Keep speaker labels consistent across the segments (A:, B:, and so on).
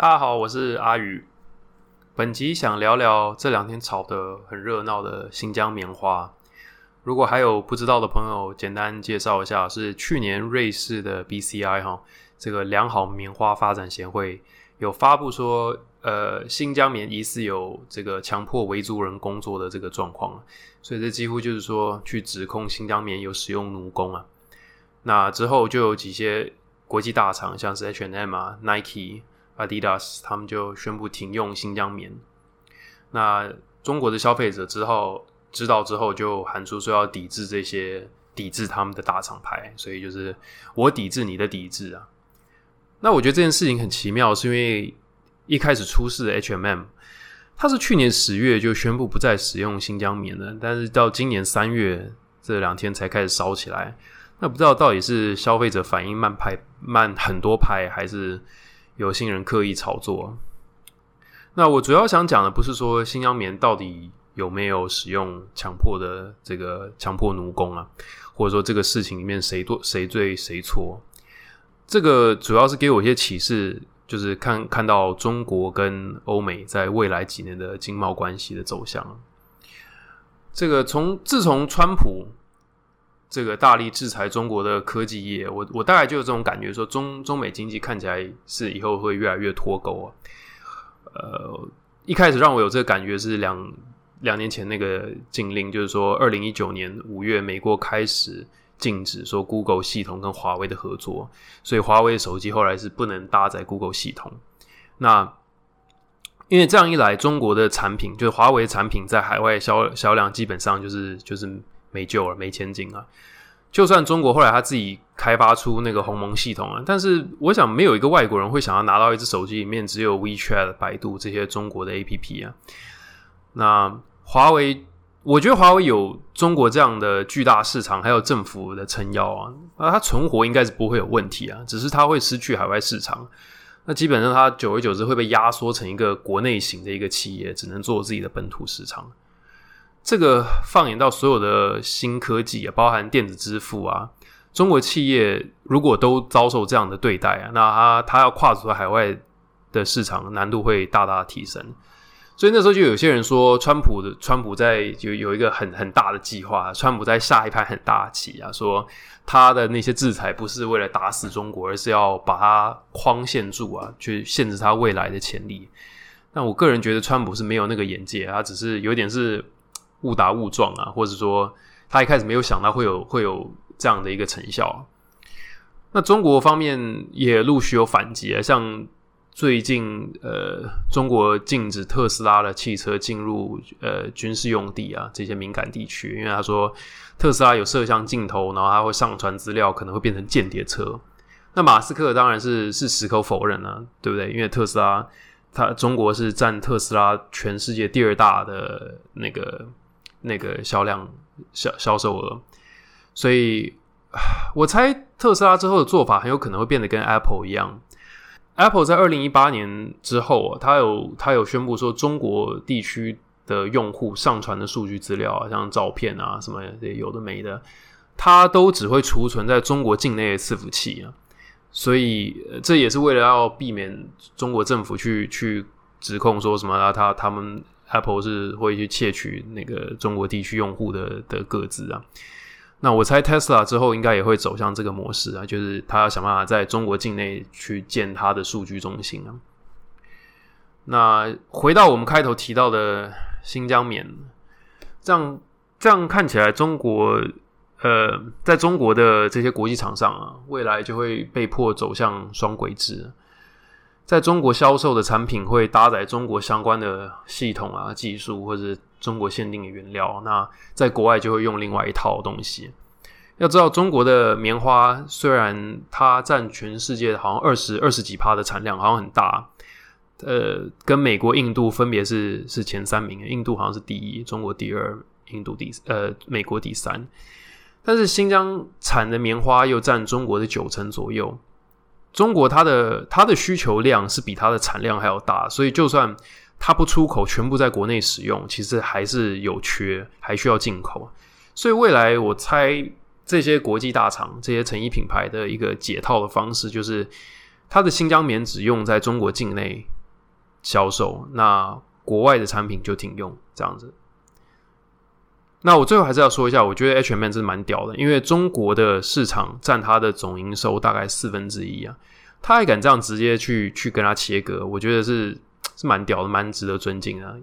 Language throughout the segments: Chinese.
A: 大家好，我是阿宇。本集想聊聊这两天炒得很热闹的新疆棉花。如果还有不知道的朋友，简单介绍一下，是去年瑞士的 BCI 哈，这个良好棉花发展协会有发布说，呃，新疆棉疑似有这个强迫维族人工作的这个状况，所以这几乎就是说去指控新疆棉有使用奴工啊。那之后就有几些国际大厂，像是 H&M 啊、Nike。Adidas 他们就宣布停用新疆棉。那中国的消费者之后知道之后，就喊出说要抵制这些，抵制他们的大厂牌。所以就是我抵制你的抵制啊。那我觉得这件事情很奇妙，是因为一开始出事的 H&M，它是去年十月就宣布不再使用新疆棉了，但是到今年三月这两天才开始烧起来。那不知道到底是消费者反应慢拍慢很多拍，还是？有心人刻意炒作。那我主要想讲的不是说新疆棉到底有没有使用强迫的这个强迫奴工啊，或者说这个事情里面谁多谁对谁错。这个主要是给我一些启示，就是看看到中国跟欧美在未来几年的经贸关系的走向。这个从自从川普。这个大力制裁中国的科技业，我我大概就有这种感觉，说中中美经济看起来是以后会越来越脱钩啊。呃，一开始让我有这个感觉是两两年前那个禁令，就是说二零一九年五月，美国开始禁止说 Google 系统跟华为的合作，所以华为手机后来是不能搭载 Google 系统。那因为这样一来，中国的产品就是华为产品在海外销销量基本上就是就是。没救了，没前景啊！就算中国后来他自己开发出那个鸿蒙系统啊，但是我想没有一个外国人会想要拿到一只手机里面只有 WeChat、百度这些中国的 APP 啊。那华为，我觉得华为有中国这样的巨大市场，还有政府的撑腰啊，那它存活应该是不会有问题啊，只是它会失去海外市场。那基本上它久而久之会被压缩成一个国内型的一个企业，只能做自己的本土市场。这个放眼到所有的新科技啊，包含电子支付啊，中国企业如果都遭受这样的对待啊，那他他要跨出海外的市场难度会大大提升。所以那时候就有些人说，川普的川普在有有一个很很大的计划，川普在下一盘很大棋啊，说他的那些制裁不是为了打死中国，而是要把它框限住啊，去限制他未来的潜力。但我个人觉得，川普是没有那个眼界，他只是有点是。误打误撞啊，或者说他一开始没有想到会有会有这样的一个成效。那中国方面也陆续有反击啊，像最近呃，中国禁止特斯拉的汽车进入呃军事用地啊这些敏感地区，因为他说特斯拉有摄像镜头，然后他会上传资料，可能会变成间谍车。那马斯克当然是是矢口否认了，对不对？因为特斯拉，他中国是占特斯拉全世界第二大的那个。那个销量销销售额，所以我猜特斯拉之后的做法很有可能会变得跟 Apple 一样。Apple 在二零一八年之后啊，它有它有宣布说，中国地区的用户上传的数据资料啊，像照片啊什么有的没的，它都只会储存在中国境内的伺服器啊。所以这也是为了要避免中国政府去去指控说什么啊，他他们。Apple 是会去窃取那个中国地区用户的的个资啊，那我猜 Tesla 之后应该也会走向这个模式啊，就是他要想办法在中国境内去建他的数据中心啊。那回到我们开头提到的新疆棉，这样这样看起来，中国呃，在中国的这些国际厂商啊，未来就会被迫走向双轨制。在中国销售的产品会搭载中国相关的系统啊、技术，或者中国限定的原料。那在国外就会用另外一套东西。要知道，中国的棉花虽然它占全世界好像二十二十几趴的产量，好像很大。呃，跟美国、印度分别是是前三名，印度好像是第一，中国第二，印度第呃，美国第三。但是新疆产的棉花又占中国的九成左右。中国它的它的需求量是比它的产量还要大，所以就算它不出口，全部在国内使用，其实还是有缺，还需要进口。所以未来我猜这些国际大厂、这些成衣品牌的一个解套的方式，就是它的新疆棉只用在中国境内销售，那国外的产品就停用这样子。那我最后还是要说一下，我觉得 H&M 真的蛮屌的，因为中国的市场占它的总营收大概四分之一啊，他还敢这样直接去去跟他切割，我觉得是是蛮屌的，蛮值得尊敬的。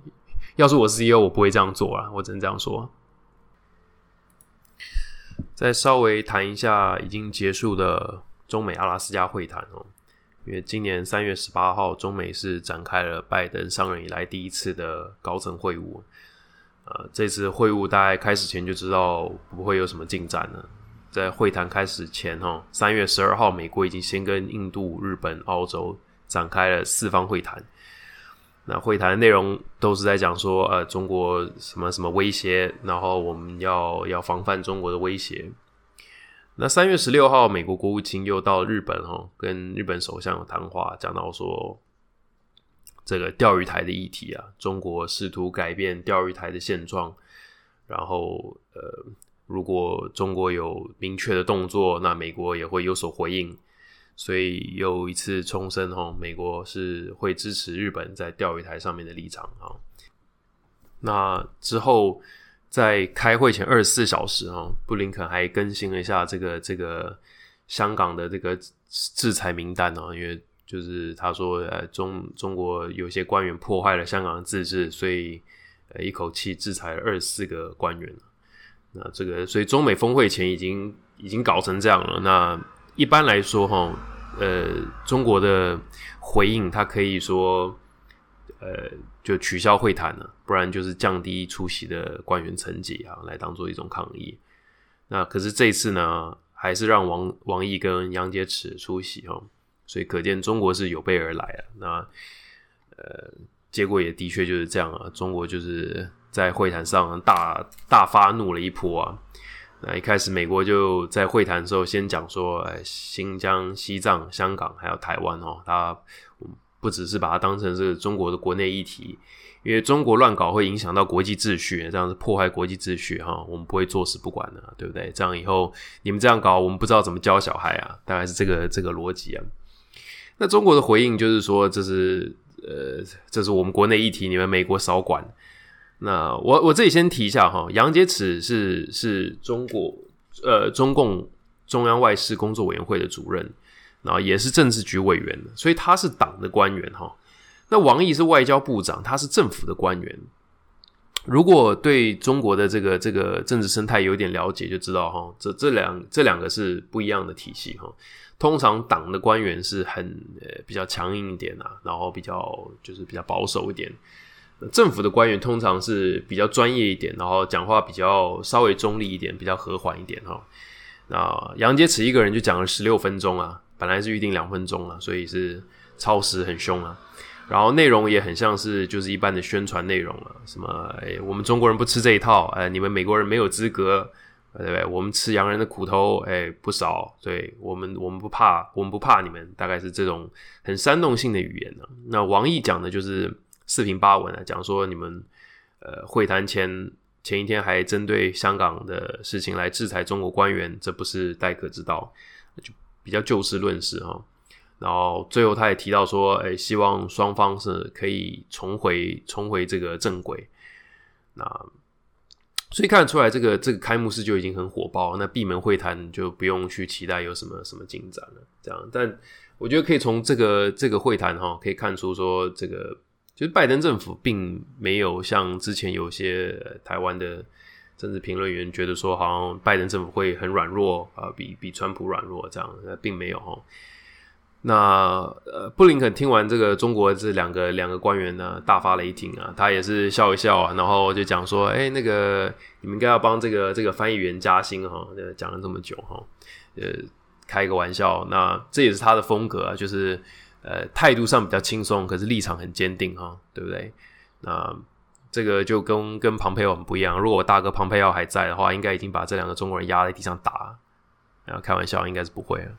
A: 要是我 CEO，我不会这样做啊，我只能这样说。再稍微谈一下已经结束的中美阿拉斯加会谈哦，因为今年三月十八号，中美是展开了拜登上任以来第一次的高层会晤。呃，这次会晤大概开始前就知道不会有什么进展了。在会谈开始前，哈，三月十二号，美国已经先跟印度、日本、澳洲展开了四方会谈。那会谈的内容都是在讲说，呃，中国什么什么威胁，然后我们要要防范中国的威胁。那三月十六号，美国国务卿又到日本，哈，跟日本首相有谈话，讲到说。这个钓鱼台的议题啊，中国试图改变钓鱼台的现状，然后呃，如果中国有明确的动作，那美国也会有所回应，所以又一次重申哈，美国是会支持日本在钓鱼台上面的立场啊。那之后在开会前二十四小时哈，布林肯还更新了一下这个这个香港的这个制裁名单啊，因为。就是他说，呃，中中国有些官员破坏了香港的自治，所以呃一口气制裁了二十四个官员那这个，所以中美峰会前已经已经搞成这样了。那一般来说，哈，呃，中国的回应，他可以说，呃，就取消会谈了，不然就是降低出席的官员层级啊，来当做一种抗议。那可是这次呢，还是让王王毅跟杨洁篪出席哈。所以可见中国是有备而来啊。那呃，结果也的确就是这样啊。中国就是在会谈上大大发怒了一波啊。那一开始美国就在会谈的时候先讲说，哎，新疆、西藏、香港还有台湾哦，他不只是把它当成是中国的国内议题，因为中国乱搞会影响到国际秩序，这样子破坏国际秩序哈，我们不会坐视不管的，对不对？这样以后你们这样搞，我们不知道怎么教小孩啊，大概是这个这个逻辑啊。那中国的回应就是说，这是呃，这是我们国内议题，你们美国少管。那我我这里先提一下哈，杨洁篪是是中国呃中共中央外事工作委员会的主任，然后也是政治局委员，所以他是党的官员哈。那王毅是外交部长，他是政府的官员。如果对中国的这个这个政治生态有点了解，就知道哈，这这两这两个是不一样的体系哈。通常党的官员是很呃比较强硬一点啊，然后比较就是比较保守一点。政府的官员通常是比较专业一点，然后讲话比较稍微中立一点，比较和缓一点哈。那杨洁篪一个人就讲了十六分钟啊，本来是预定两分钟啊，所以是超时很凶啊。然后内容也很像是就是一般的宣传内容了，什么哎我们中国人不吃这一套，哎你们美国人没有资格。对不对？我们吃洋人的苦头，哎，不少。对我们，我们不怕，我们不怕你们。大概是这种很煽动性的语言呢。那王毅讲的就是四平八稳啊，讲说你们呃会谈前前一天还针对香港的事情来制裁中国官员，这不是待客之道，就比较就事论事哈。然后最后他也提到说，哎，希望双方是可以重回重回这个正轨。那。所以看得出来，这个这个开幕式就已经很火爆，那闭门会谈就不用去期待有什么什么进展了。这样，但我觉得可以从这个这个会谈哈，可以看出说，这个就是拜登政府并没有像之前有些台湾的政治评论员觉得说，好像拜登政府会很软弱啊，比比川普软弱这样，并没有哈。那呃，布林肯听完这个中国这两个两个官员呢，大发雷霆啊，他也是笑一笑啊，然后就讲说，哎，那个你们应该要帮这个这个翻译员加薪哈，讲了这么久哈，呃，开一个玩笑，那这也是他的风格啊，就是呃态度上比较轻松，可是立场很坚定哈，对不对？那这个就跟跟庞培奥很不一样，如果我大哥庞培奥还在的话，应该已经把这两个中国人压在地上打，然后开玩笑，应该是不会了。